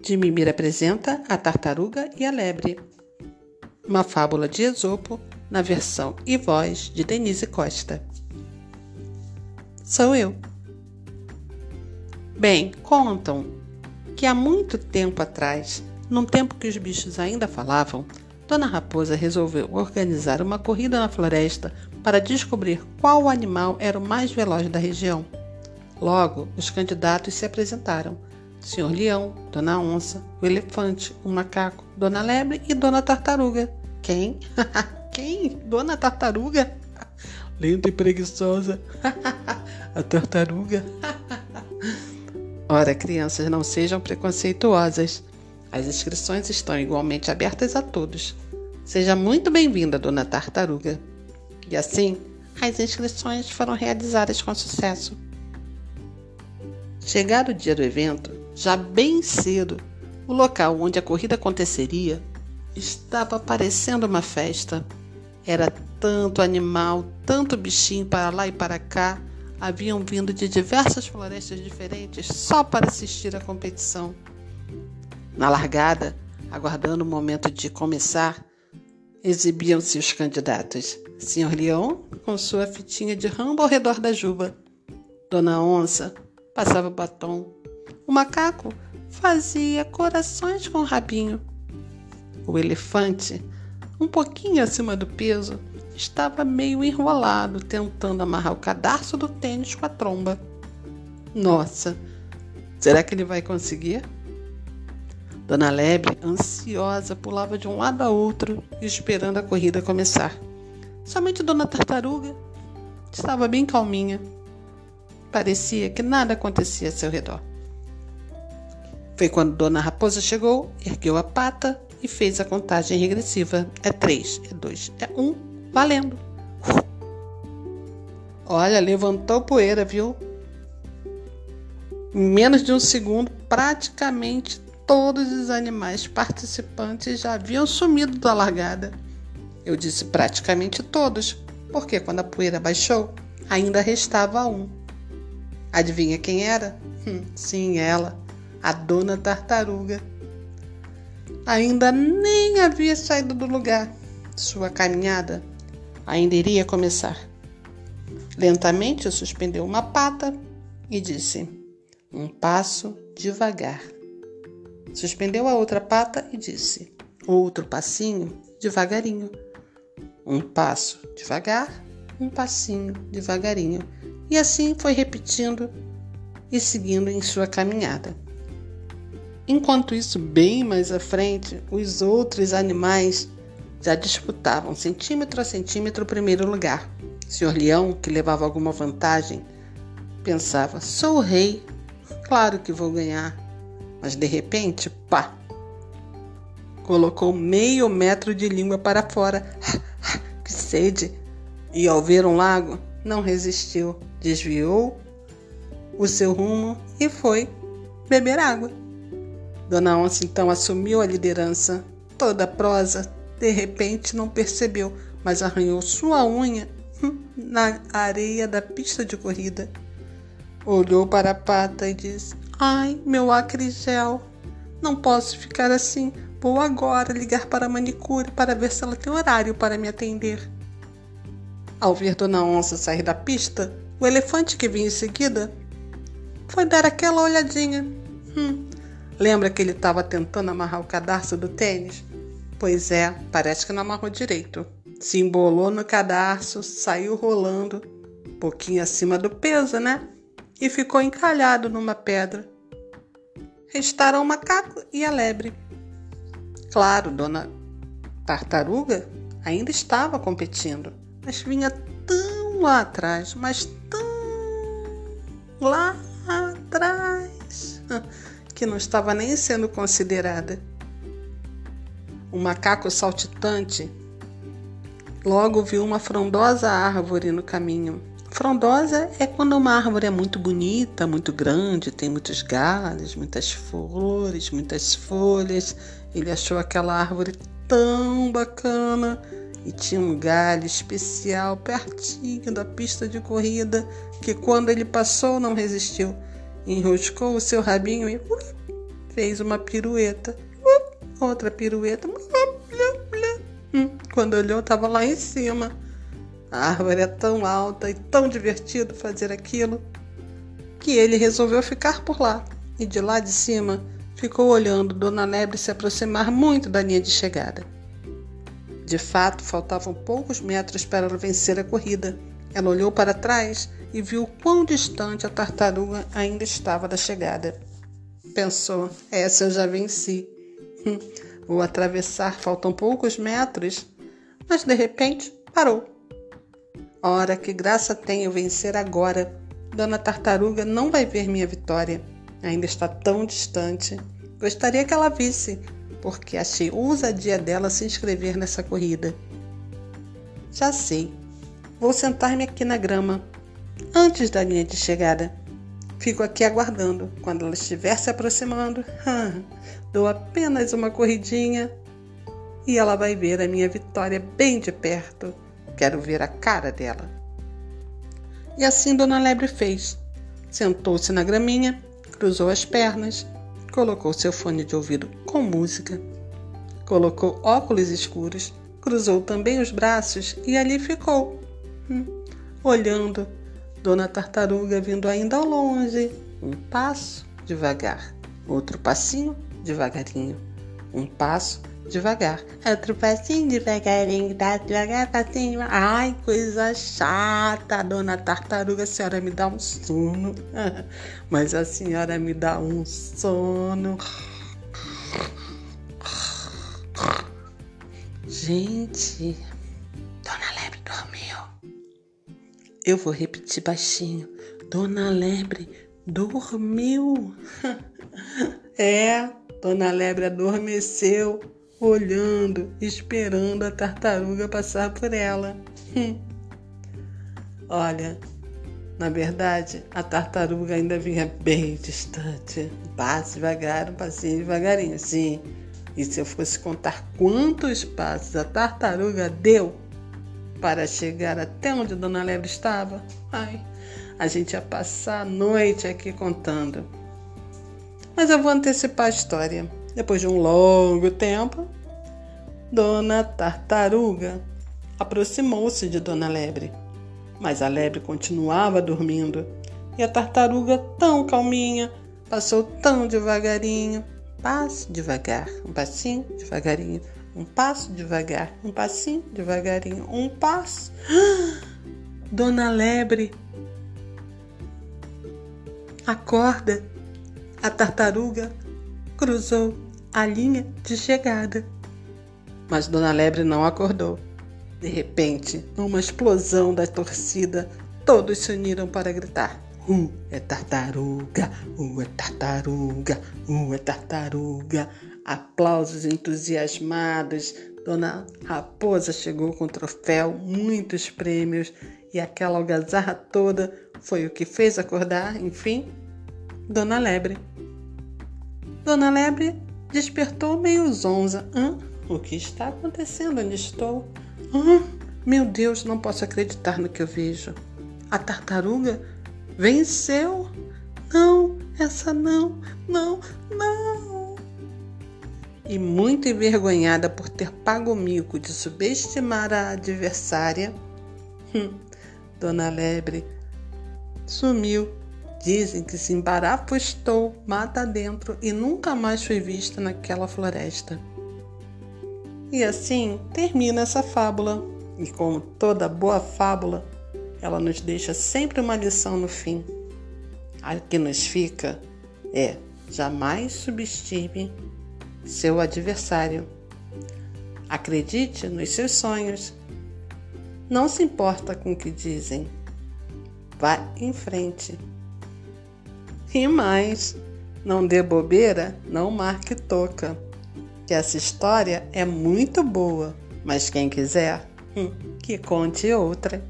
de Mimir apresenta A Tartaruga e a Lebre. Uma fábula de Esopo, na versão e voz de Denise Costa. Sou eu. Bem, contam que há muito tempo atrás, num tempo que os bichos ainda falavam, Dona Raposa resolveu organizar uma corrida na floresta para descobrir qual animal era o mais veloz da região. Logo, os candidatos se apresentaram Senhor Leão, Dona Onça, o Elefante, o Macaco, Dona Lebre e Dona Tartaruga. Quem? Quem? Dona Tartaruga? Lenta e preguiçosa. A tartaruga. Ora, crianças, não sejam preconceituosas. As inscrições estão igualmente abertas a todos. Seja muito bem-vinda, Dona Tartaruga. E assim, as inscrições foram realizadas com sucesso. Chegado o dia do evento, já bem cedo, o local onde a corrida aconteceria estava parecendo uma festa. Era tanto animal, tanto bichinho para lá e para cá, haviam vindo de diversas florestas diferentes só para assistir à competição. Na largada, aguardando o momento de começar, exibiam-se os candidatos. Senhor Leão, com sua fitinha de rambo ao redor da juba. Dona Onça passava batom o macaco fazia corações com o rabinho. O elefante, um pouquinho acima do peso, estava meio enrolado tentando amarrar o cadarço do tênis com a tromba. Nossa, será que ele vai conseguir? Dona Lebre, ansiosa, pulava de um lado a outro, esperando a corrida começar. Somente Dona Tartaruga estava bem calminha. Parecia que nada acontecia a seu redor. Foi quando Dona Raposa chegou, ergueu a pata e fez a contagem regressiva. É três, é dois, é um, valendo. Olha, levantou poeira, viu? Em menos de um segundo, praticamente todos os animais participantes já haviam sumido da largada. Eu disse praticamente todos, porque quando a poeira baixou, ainda restava um. Adivinha quem era? Hum, sim, ela a dona tartaruga. Ainda nem havia saído do lugar. Sua caminhada ainda iria começar. Lentamente suspendeu uma pata e disse: Um passo devagar. Suspendeu a outra pata e disse: Outro passinho devagarinho. Um passo devagar, um passinho devagarinho. E assim foi repetindo e seguindo em sua caminhada. Enquanto isso, bem mais à frente, os outros animais já disputavam centímetro a centímetro o primeiro lugar. O Senhor Leão, que levava alguma vantagem, pensava: sou o rei, claro que vou ganhar. Mas de repente, pá! Colocou meio metro de língua para fora. que sede! E ao ver um lago, não resistiu, desviou o seu rumo e foi beber água. Dona Onça então assumiu a liderança. Toda prosa, de repente não percebeu, mas arranhou sua unha na areia da pista de corrida. Olhou para a pata e disse: Ai, meu acrigel, não posso ficar assim. Vou agora ligar para a manicure para ver se ela tem horário para me atender. Ao ver Dona Onça sair da pista, o elefante que vinha em seguida foi dar aquela olhadinha. Hum, Lembra que ele estava tentando amarrar o cadarço do tênis? Pois é, parece que não amarrou direito. Se embolou no cadarço, saiu rolando, um pouquinho acima do peso, né? E ficou encalhado numa pedra. Restaram o macaco e a lebre. Claro, dona Tartaruga ainda estava competindo, mas vinha tão lá atrás, mas tão lá atrás que não estava nem sendo considerada. O macaco saltitante logo viu uma frondosa árvore no caminho. Frondosa é quando uma árvore é muito bonita, muito grande, tem muitos galhos, muitas flores, muitas folhas. Ele achou aquela árvore tão bacana e tinha um galho especial pertinho da pista de corrida que quando ele passou não resistiu enroscou o seu rabinho e fez uma pirueta. Outra pirueta. Hum, quando olhou, estava lá em cima. A árvore é tão alta e tão divertido fazer aquilo que ele resolveu ficar por lá e de lá de cima ficou olhando Dona Lebre se aproximar muito da linha de chegada. De fato, faltavam poucos metros para ela vencer a corrida. Ela olhou para trás e viu quão distante a tartaruga ainda estava da chegada. Pensou: essa eu já venci. Vou atravessar, faltam poucos metros. Mas de repente parou. Ora, que graça tenho vencer agora. Dona Tartaruga não vai ver minha vitória. Ainda está tão distante. Gostaria que ela visse, porque achei ousadia dela se inscrever nessa corrida. Já sei. Vou sentar-me aqui na grama, antes da linha de chegada. Fico aqui aguardando. Quando ela estiver se aproximando, dou apenas uma corridinha e ela vai ver a minha vitória bem de perto. Quero ver a cara dela. E assim Dona Lebre fez. Sentou-se na graminha, cruzou as pernas, colocou seu fone de ouvido com música, colocou óculos escuros, cruzou também os braços e ali ficou, hum, olhando Dona Tartaruga vindo ainda ao longe, um passo devagar, outro passinho devagarinho, um passo devagar. Outro passinho devagarinho, tá devagar, passinho. Ai, coisa chata, dona tartaruga, a senhora me dá um sono. Mas a senhora me dá um sono. Gente, Eu vou repetir baixinho. Dona Lebre dormiu. É, Dona Lebre adormeceu olhando, esperando a tartaruga passar por ela. Olha, na verdade, a tartaruga ainda vinha bem distante. Passe devagar, um passinho devagarinho, sim. E se eu fosse contar quantos passos a tartaruga deu para chegar até onde Dona Lebre estava, ai, a gente ia passar a noite aqui contando. Mas eu vou antecipar a história. Depois de um longo tempo, Dona Tartaruga aproximou-se de Dona Lebre, mas a lebre continuava dormindo e a tartaruga, tão calminha, passou tão devagarinho. Passe devagar, um passinho devagarinho, um passo devagar, um passinho devagarinho, um passo. Dona Lebre, acorda! A tartaruga cruzou a linha de chegada. Mas Dona Lebre não acordou. De repente, numa explosão da torcida, todos se uniram para gritar: Uh, é tartaruga! Uh, é tartaruga! Uh, é tartaruga! Aplausos entusiasmados. Dona Raposa chegou com troféu, muitos prêmios e aquela algazarra toda foi o que fez acordar, enfim, Dona Lebre. Dona Lebre despertou meio zonza. Hã? O que está acontecendo? Onde estou? Hã? Meu Deus, não posso acreditar no que eu vejo. A tartaruga venceu? Não, essa não, não, não. E muito envergonhada por ter pago o mico de subestimar a adversária, hum, Dona Lebre sumiu Dizem que se estou mata dentro e nunca mais foi vista naquela floresta. E assim termina essa fábula. E como toda boa fábula, ela nos deixa sempre uma lição no fim. A que nos fica é: jamais subestime seu adversário. Acredite nos seus sonhos. Não se importa com o que dizem. Vá em frente. E mais, não dê bobeira, não marque toca. Que essa história é muito boa, mas quem quiser, hum, que conte outra.